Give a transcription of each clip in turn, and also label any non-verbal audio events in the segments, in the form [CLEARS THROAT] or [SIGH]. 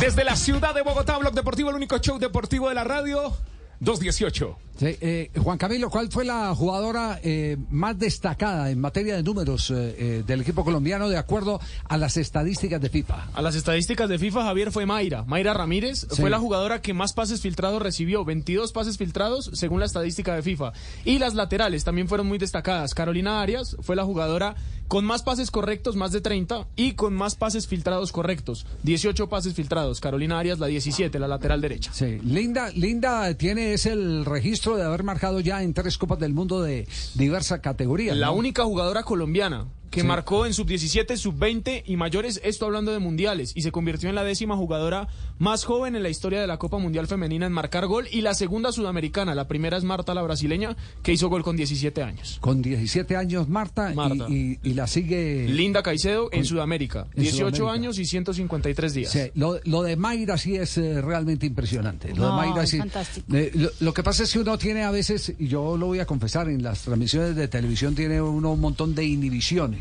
Desde la ciudad de Bogotá, Blog Deportivo, el único show deportivo de la radio. 218. Sí, eh, Juan Camilo, ¿cuál fue la jugadora eh, más destacada en materia de números eh, del equipo colombiano de acuerdo a las estadísticas de FIFA? A las estadísticas de FIFA, Javier, fue Mayra. Mayra Ramírez Sí. fue la jugadora que más pases filtrados recibió, 22 pases filtrados según la estadística de FIFA. Y las laterales también fueron muy destacadas. Carolina Arias fue la jugadora con más pases correctos, más de 30, y con más pases filtrados correctos, 18 pases filtrados. Carolina Arias, la 17, la lateral derecha. Sí, Linda, Linda tiene es el registro de haber marcado ya en tres Copas del Mundo de diversas categorías. La ¿no? única jugadora colombiana que Sí. marcó en sub-17, sub-20 y mayores, esto hablando de mundiales, y se convirtió en la décima jugadora más joven en la historia de la Copa Mundial Femenina en marcar gol, y la segunda sudamericana, la primera es Marta, la brasileña, que hizo gol con 17 años. Con 17 años Marta, y- Marta. Y, y la sigue... Linda Caicedo en Sudamérica, en 18 Sudamérica. años y 153 días. Sí, lo, lo de Mayra sí es eh, realmente impresionante. Lo No, de Mayra es sí. fantástico. Eh, lo, lo que pasa es que uno tiene a veces, y yo lo voy a confesar, en las transmisiones de televisión tiene uno un montón de inhibiciones.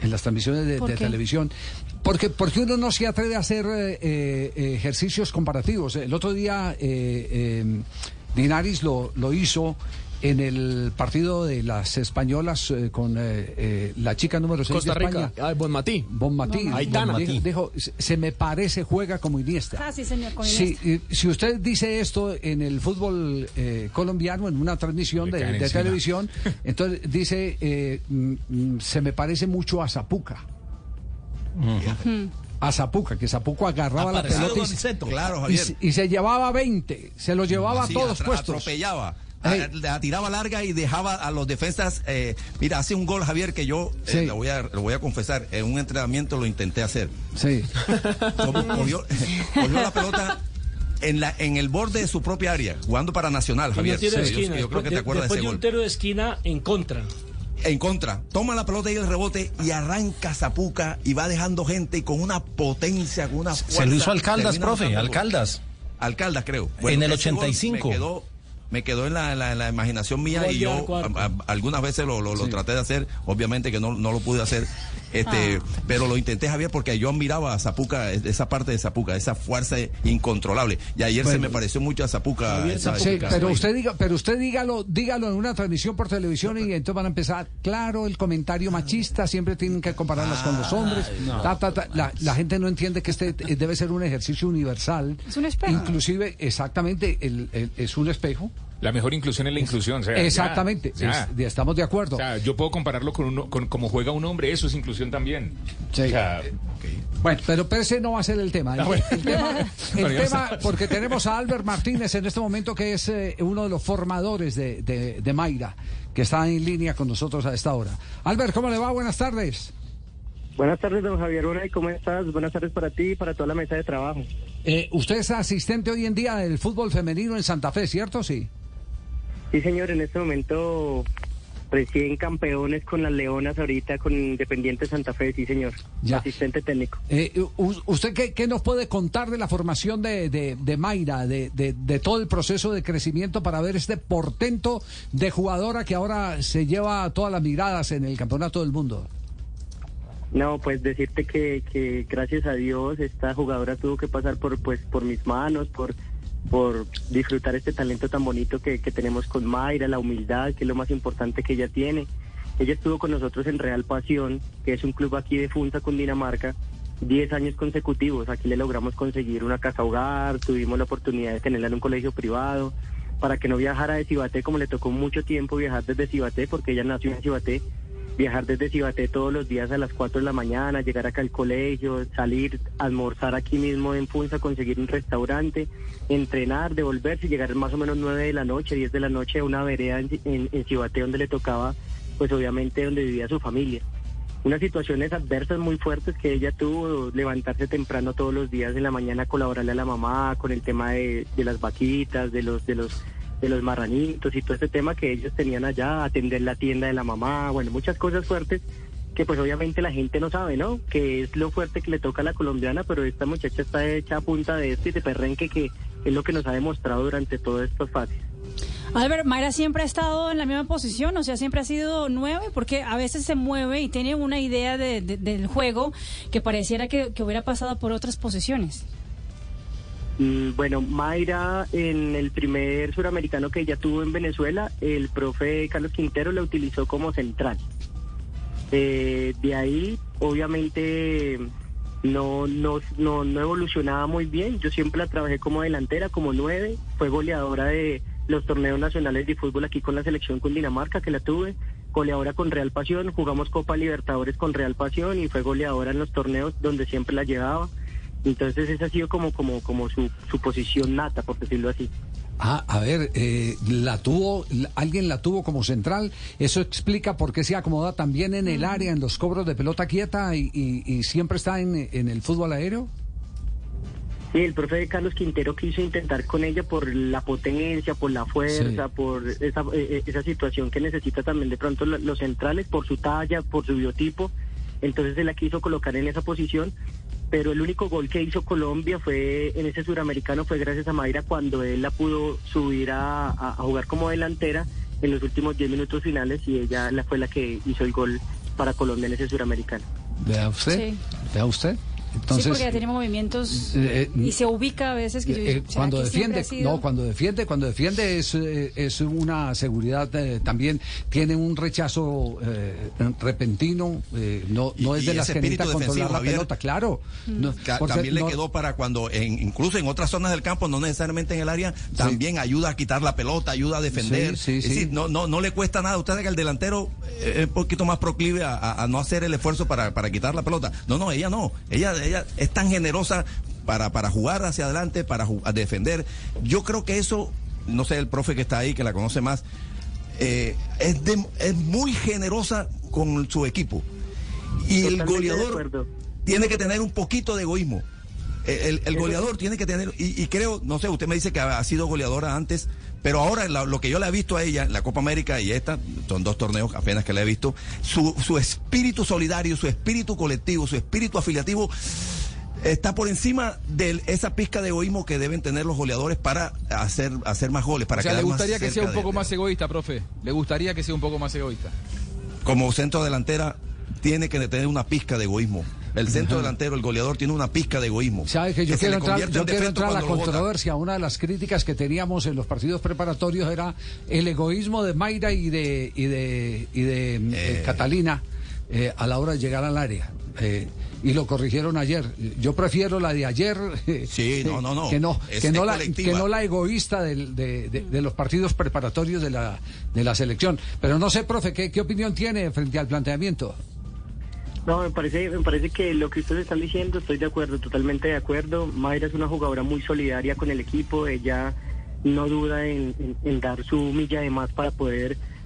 En las transmisiones de, televisión. Porque, porque uno no se atreve a hacer eh, eh, ejercicios comparativos. El otro día eh, eh, Linares lo, lo hizo en el partido de las españolas eh, con eh, eh, la chica número 6 Costa de Rica, España. ah, Bonmatí. Bon Matí. Bon Matí. Aitana. Dijo, dijo, se me parece, juega como Iniesta. Ah, sí, señor, con Si, Iniesta. eh, si usted dice esto en el fútbol eh, colombiano, en una transmisión de, televisión, [LAUGHS] entonces dice, eh, mm, mm, se me parece mucho a Zapuca. A Zapuca, que Zapuca agarraba la Aparecido pelota y. Claro, se- y se llevaba 20, se los llevaba a Sí, todos puestos. Atropellaba. La tiraba larga y dejaba a los defensas. eh, mira, hace un gol, Javier, que yo eh, Sí. lo, voy a, lo voy a confesar. En un entrenamiento lo intenté hacer. Sí. Como cogió, cogió la pelota en, la, en el borde de su propia área, jugando para Nacional, Javier. Sí, yo- creo que te acuerdas de ese un gol. tiro de esquina en contra. En contra, toma la pelota y el rebote y arranca Zapuca y va dejando gente y con una potencia, con una fuerza. Se lo hizo Alcaldas, profe. Alcaldas. Alcaldas, creo. En el ese gol 85. Me quedó, me quedó en la, en la- en la imaginación mía y yo Arcuarco. a- a- algunas veces lo, lo- lo traté de hacer, obviamente que no, no lo pude hacer, este, Ah. pero lo intenté, Javier, porque yo admiraba a Zapuca, esa parte de Zapuca, esa fuerza incontrolable. Y ayer se me pareció mucho a Zapuca. Javier Sí, pero usted diga, pero usted dígalo, dígalo en una transmisión por televisión y entonces van a empezar, claro, el comentario machista, siempre tienen que compararlas con los hombres. ta, ta, ta. La, la gente no entiende que este debe ser un ejercicio universal. Es un espejo. Inclusive, exactamente, el- el- es un espejo. La mejor inclusión es la inclusión. o sea, ya, Exactamente, ya. es- estamos de O acuerdo. sea, yo puedo compararlo con, uno, con cómo juega un hombre, eso es inclusión también. Sí. O sea, Bueno, pero, pero ese no va a ser el tema. El, Ah, bueno. el tema, [LAUGHS] el porque tenemos a Albert Martínez en este momento, que es eh, uno de los formadores de, de, de Mayra, que está en línea con nosotros a esta hora. Albert, ¿cómo le va? Buenas tardes. Buenas tardes, don Javier Unai, ¿cómo estás? Buenas tardes para ti y para toda la mesa de trabajo. Eh, usted es asistente hoy en día del fútbol femenino en Santa Fe, ¿cierto? Sí. Sí, señor, en este momento recién campeones con las Leonas ahorita con Independiente Santa Fe, sí, señor. Ya. Asistente técnico. Eh, ¿Usted qué, qué nos puede contar de la formación de, de, de Mayra, de, de, de todo el proceso de crecimiento para ver este portento de jugadora que ahora se lleva todas las miradas en el campeonato del mundo? No, pues decirte que, que gracias a Dios esta jugadora tuvo que pasar por pues por mis manos, por por disfrutar este talento tan bonito que, que tenemos con Mayra, la humildad, que es lo más importante que ella tiene. Ella estuvo con nosotros en Real Pasión, que es un club aquí de Funza, Cundinamarca, 10 años consecutivos. Aquí le logramos conseguir una casa hogar, tuvimos la oportunidad de tenerla en un colegio privado, para que no viajara de Cibaté, como le tocó mucho tiempo viajar desde Cibaté, porque ella nació en Cibaté, viajar desde Cibaté todos los días a las 4 de la mañana, llegar acá al colegio, salir, almorzar aquí mismo en Funza, conseguir un restaurante, entrenar, devolverse, llegar más o menos 9 de la noche, 10 de la noche a una vereda en, en, en Cibaté donde le tocaba, pues obviamente donde vivía su familia. unas situaciones adversas muy fuertes que ella tuvo, levantarse temprano todos los días en la mañana, colaborarle a la mamá con el tema de, de las vaquitas, de los, de los de los marranitos y todo ese tema que ellos tenían allá, atender la tienda de la mamá, bueno, muchas cosas fuertes que pues obviamente la gente no sabe, ¿no? Que es lo fuerte que le toca a la colombiana, pero esta muchacha está hecha a punta de esto y de perrenque que es lo que nos ha demostrado durante todas estas fases. Albert, Mayra siempre ha estado en la misma posición, o sea, siempre ha sido nueve, porque a veces se mueve y tiene una idea de, de, del juego que pareciera que, que hubiera pasado por otras posiciones. Mm, Bueno, Mayra, en el primer suramericano que ella tuvo en Venezuela, el profe Carlos Quintero la utilizó como central. Eh, de ahí, obviamente, no, no, no, no evolucionaba muy bien. Yo siempre la trabajé como delantera, como nueve. Fue goleadora de los torneos nacionales de fútbol aquí con la selección Cundinamarca, que la tuve. Goleadora con Real Pasión. Jugamos Copa Libertadores con Real Pasión y fue goleadora en los torneos donde siempre la llevaba. Entonces esa ha sido como, como, como su, su posición nata, por decirlo así. Ah, a ver, eh, la tuvo, alguien la tuvo como central. Eso explica por qué se acomoda también en el área, en los cobros de pelota quieta y, y- y siempre está en, en el fútbol aéreo. Sí, el profe Carlos Quintero quiso intentar con ella por la potencia, por la fuerza, Sí. por esa, eh, eh, esa situación que necesita también de pronto la- los centrales, por su talla, por su biotipo. Entonces se la quiso colocar en esa posición, pero el único gol que hizo Colombia fue en ese suramericano fue gracias a Mayra cuando él la pudo subir a, a- a jugar como delantera en los últimos 10 minutos finales y ella la fue la que hizo el gol para Colombia en ese suramericano. Vea usted, Sí. vea usted. Entonces, sí, porque ya tiene movimientos eh, eh, y se ubica a veces que yo Eh, eh, ¿será cuando defiende, no, cuando defiende, cuando defiende es, eh, es una seguridad eh, también, tiene un rechazo eh, repentino, eh, no, no Y- es de las que necesita controlar la Javier. pelota, claro. No, Ca- porque también le no- quedó para cuando, en, incluso en otras zonas del campo, no necesariamente en el área, también ayuda a quitar la pelota, ayuda a defender. Sí, sí, es sí. decir, no, no, no le cuesta nada. Usted sabe que el delantero eh, es un poquito más proclive a, a- a no hacer el esfuerzo para, para quitar la pelota. No, no, ella no. Ella, ella es tan generosa para, para jugar hacia adelante, para defender. Yo creo que eso, no sé, el profe que está ahí, que la conoce más, eh, es, de- es muy generosa con su equipo. Y el Totalmente goleador tiene que tener un poquito de egoísmo. El, el- goleador tiene que tener, y, y creo, no sé, usted me dice que ha sido goleadora antes, pero ahora la- lo que yo le he visto a ella, la Copa América y esta, son dos torneos apenas que le he visto, su, su espíritu solidario, su espíritu colectivo, su espíritu afiliativo, está por encima de esa pizca de egoísmo que deben tener los goleadores para hacer, hacer más goles, para o sea, le gustaría que sea un poco de- más egoísta, profe. Le gustaría que sea un poco más egoísta. como centro delantera tiene que tener una pizca de egoísmo. El centro [LAUGHS] delantero, el goleador, tiene una pizca de egoísmo. ¿Sabe que yo quiero entrar, yo quiero entrar a la controversia? Una de las críticas que teníamos en los partidos preparatorios era el egoísmo de Mayra y de, y de, y de eh, Catalina eh, a la hora de llegar al área. Eh, y lo corrigieron ayer. Yo prefiero la de ayer. eh, Sí, no, no, no. Que no, Es- que no, la, colectiva. que no la egoísta del- de, de- de los partidos preparatorios de la, de la selección. Pero no sé, profe, ¿qué, qué opinión tiene frente al planteamiento? No, me parece, me parece que lo que ustedes están diciendo, estoy de acuerdo, totalmente de acuerdo. Mayra es una jugadora muy solidaria con el equipo, ella no duda en, en- en dar su milla de más para poder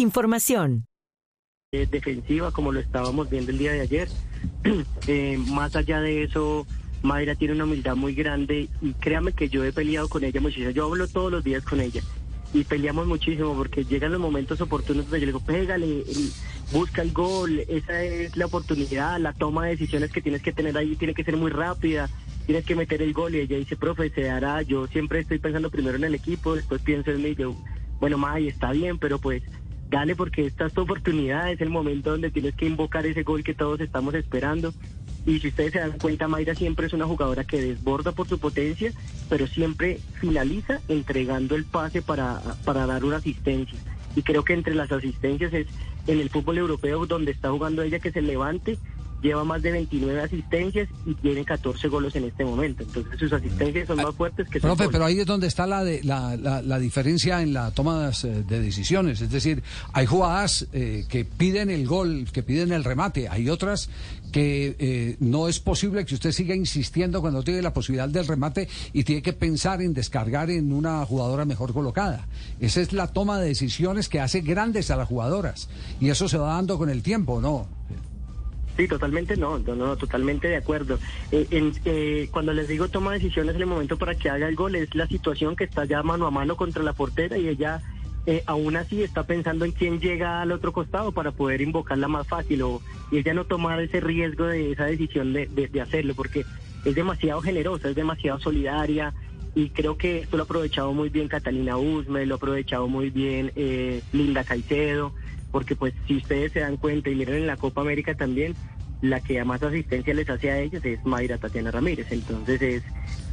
información. eh, defensiva como lo estábamos viendo el día de ayer. [CLEARS THROAT] Eh, más allá de eso, Mayra tiene una humildad muy grande y créame que yo he peleado con ella muchísimo. Yo hablo todos los días con ella y peleamos muchísimo porque llegan los momentos oportunos donde yo le digo, pégale, busca el gol, esa es la oportunidad, la toma de decisiones que tienes que tener ahí tiene que ser muy rápida, tienes que meter el gol y ella dice, profe, se hará, yo siempre estoy pensando primero en el equipo, después pienso en mí, yo, bueno, May, está bien, pero pues dale porque esta es tu oportunidad, es el momento donde tienes que invocar ese gol que todos estamos esperando. Y si ustedes se dan cuenta, Mayra siempre es una jugadora que desborda por su potencia, pero siempre finaliza entregando el pase para, para dar una asistencia. Y creo que entre las asistencias es en el fútbol europeo donde está jugando ella que se levante lleva más de 29 asistencias y tiene 14 goles en este momento. Entonces sus asistencias son más fuertes que Profe, goles. pero ahí es donde está la, de- la, la- la diferencia en la toma de de decisiones. Es decir, hay jugadas eh, que piden el gol, que piden el remate. Hay otras que eh, no es posible que usted siga insistiendo cuando tiene la posibilidad del remate y tiene que pensar en descargar en una jugadora mejor colocada. Esa es la toma de decisiones que hace grandes a las jugadoras. Y eso se va dando con el tiempo, ¿no? Sí, totalmente no, no, no, totalmente de acuerdo. Eh, eh, cuando les digo toma decisiones en el momento para que haga el gol, es la situación que está ya mano a mano contra la portera y ella eh, aún así está pensando en quién llega al otro costado para poder invocarla más fácil o y ella no tomar ese riesgo de esa decisión de, de- de hacerlo porque es demasiado generosa, es demasiado solidaria y creo que esto lo ha aprovechado muy bien Catalina Usme, lo ha aprovechado muy bien eh, Linda Caicedo porque pues si ustedes se dan cuenta y miren en la Copa América también, la que más asistencia les hace a ellas es Mayra Tatiana Ramírez. Entonces es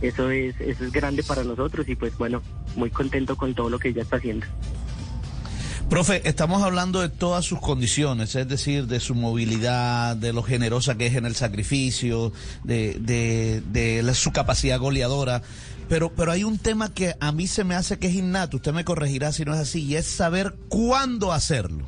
eso es eso es grande para nosotros y pues bueno, muy contento con todo lo que ella está haciendo. Profe, estamos hablando de todas sus condiciones, es decir, de su movilidad, de lo generosa que es en el sacrificio, de, de, de su capacidad goleadora. Pero, pero hay un tema que a mí se me hace que es innato, usted me corregirá si no es así, y es saber cuándo hacerlo.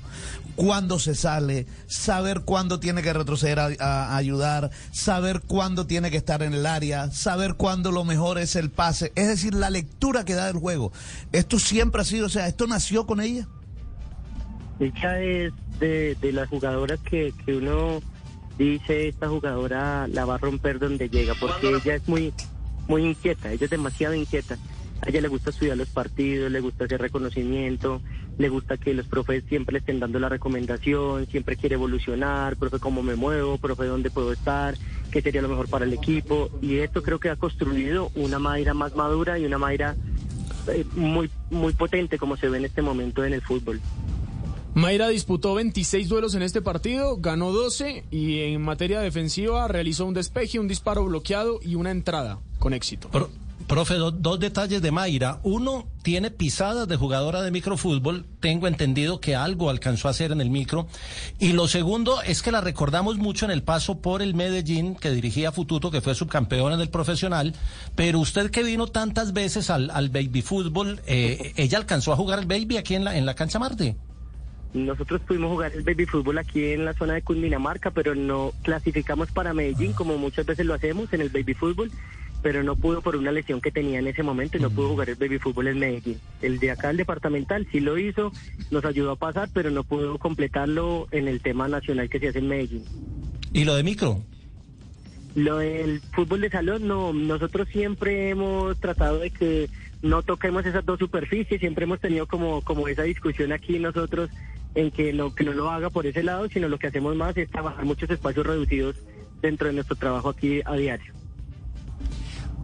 Cuándo se sale, saber cuándo tiene que retroceder a, a ayudar, saber cuándo tiene que estar en el área, saber cuándo lo mejor es el pase, es decir, la lectura que da del juego. Esto siempre ha sido, o sea, esto nació con ella. Ella es de, de las jugadoras que, que uno dice esta jugadora la va a romper donde llega, porque ella es muy, muy inquieta, ella es demasiado inquieta. A ella le gusta estudiar los partidos, le gusta hacer reconocimiento, le gusta que los profes siempre le estén dando la recomendación, siempre quiere evolucionar, profe, cómo me muevo, profe, dónde puedo estar, qué sería lo mejor para el equipo. Y esto creo que ha construido una Mayra más madura y una Mayra eh, muy, muy potente como se ve en este momento en el fútbol. Mayra disputó 26 duelos en este partido, ganó 12 y en materia defensiva realizó un despeje, un disparo bloqueado y una entrada con éxito. Pro- profe, do- dos detalles de Mayra. Uno, tiene pisadas de jugadora de microfútbol. Tengo entendido que algo alcanzó a hacer en el micro. Y lo segundo es que la recordamos mucho en el paso por el Medellín, que dirigía Fututo, que fue subcampeona del profesional. Pero usted que vino tantas veces al, al baby fútbol, eh, ¿ella alcanzó a jugar el baby aquí en la, en la cancha Marte? Nosotros pudimos jugar el baby fútbol aquí en la zona de Cundinamarca, pero no clasificamos para Medellín como muchas veces lo hacemos en el baby fútbol, pero no pudo por una lesión que tenía en ese momento y no pudo jugar el baby fútbol en Medellín. El de acá, el departamental, sí lo hizo, nos ayudó a pasar, pero no pudo completarlo en el tema nacional que se hace en Medellín. ¿Y lo de micro? Lo del fútbol de salón, no, nosotros siempre hemos tratado de que no toquemos esas dos superficies, siempre hemos tenido como, como esa discusión aquí nosotros en que no, que no lo haga por ese lado, sino lo que hacemos más es trabajar muchos espacios reducidos dentro de nuestro trabajo aquí a diario.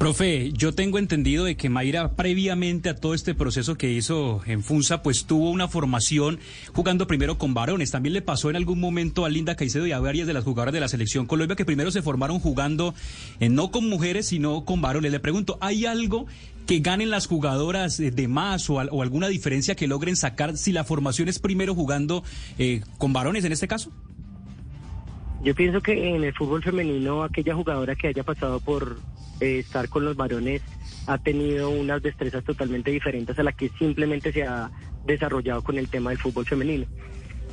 Profe, yo tengo entendido de que Mayra previamente a todo este proceso que hizo en Funza, pues tuvo una formación jugando primero con varones. También le pasó en algún momento a Linda Caicedo y a varias de las jugadoras de la selección Colombia que primero se formaron jugando eh, no con mujeres, sino con varones. Le pregunto, ¿hay algo que ganen las jugadoras de más o alguna diferencia que logren sacar si la formación es primero jugando eh, con varones en este caso? Yo pienso que en el fútbol femenino aquella jugadora que haya pasado por eh, estar con los varones ha tenido unas destrezas totalmente diferentes a la que simplemente se ha desarrollado con el tema del fútbol femenino.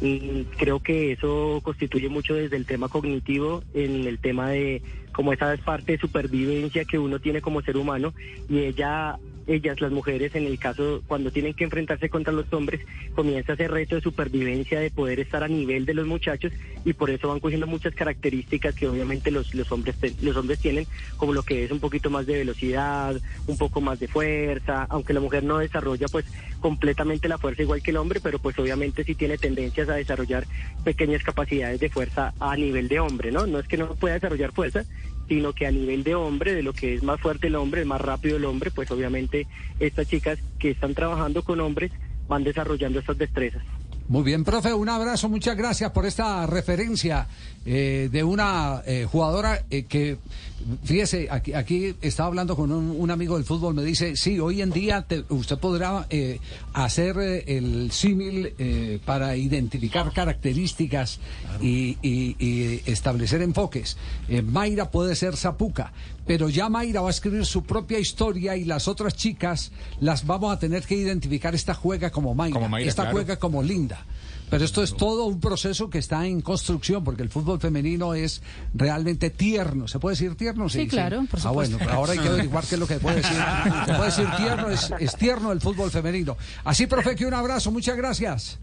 Y creo que eso constituye mucho desde el tema cognitivo, en el tema de como esa parte de supervivencia que uno tiene como ser humano y ella ellas las mujeres en el caso cuando tienen que enfrentarse contra los hombres comienza ese reto de supervivencia de poder estar a nivel de los muchachos y por eso van cogiendo muchas características que obviamente los los hombres los hombres tienen como lo que es un poquito más de velocidad un poco más de fuerza aunque la mujer no desarrolla pues completamente la fuerza igual que el hombre pero pues obviamente sí tiene tendencias a desarrollar pequeñas capacidades de fuerza a nivel de hombre no no es que no pueda desarrollar fuerza sino que a nivel de hombre, de lo que es más fuerte el hombre, más rápido el hombre, pues obviamente estas chicas que están trabajando con hombres van desarrollando estas destrezas. Muy bien, profe, un abrazo, muchas gracias por esta referencia eh, de una eh, jugadora eh, que, fíjese, aquí, aquí estaba hablando con un, un amigo del fútbol, me dice, sí, hoy en día te- usted podrá eh, hacer eh, el símil eh, para identificar características y, y- y establecer enfoques. Eh, Mayra puede ser Zapuca, pero ya Mayra va a escribir su propia historia y las otras chicas las vamos a tener que identificar. Esta juega como Mayra, Como Mayra, esta claro. juega como Linda. Pero esto es todo un proceso que está en construcción, porque el fútbol femenino es realmente tierno. ¿Se puede decir tierno? Sí, claro, por Ah, bueno, supuesto. ahora hay que [LAUGHS] averiguar qué es lo que puede decir. Se puede decir tierno, es, es tierno el fútbol femenino. Así, profe, que un abrazo, muchas gracias.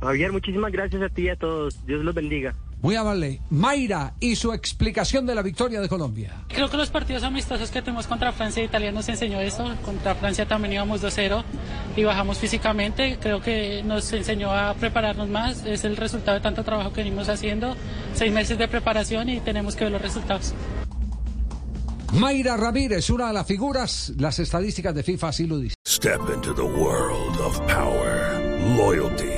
Javier, muchísimas gracias a ti y a todos. Dios los bendiga. Muy amable. Mayra y su explicación de la victoria de Colombia. Creo que los partidos amistosos que tuvimos contra Francia e Italia nos enseñó eso. Contra Francia también íbamos 2-0 y bajamos físicamente. Creo que nos enseñó a prepararnos más. Es el resultado de tanto trabajo que venimos haciendo. Seis meses de preparación y tenemos que ver los resultados. Mayra Ramírez, una de las figuras, las estadísticas de FIFA así lo dicen. Step into the world of power, loyalty,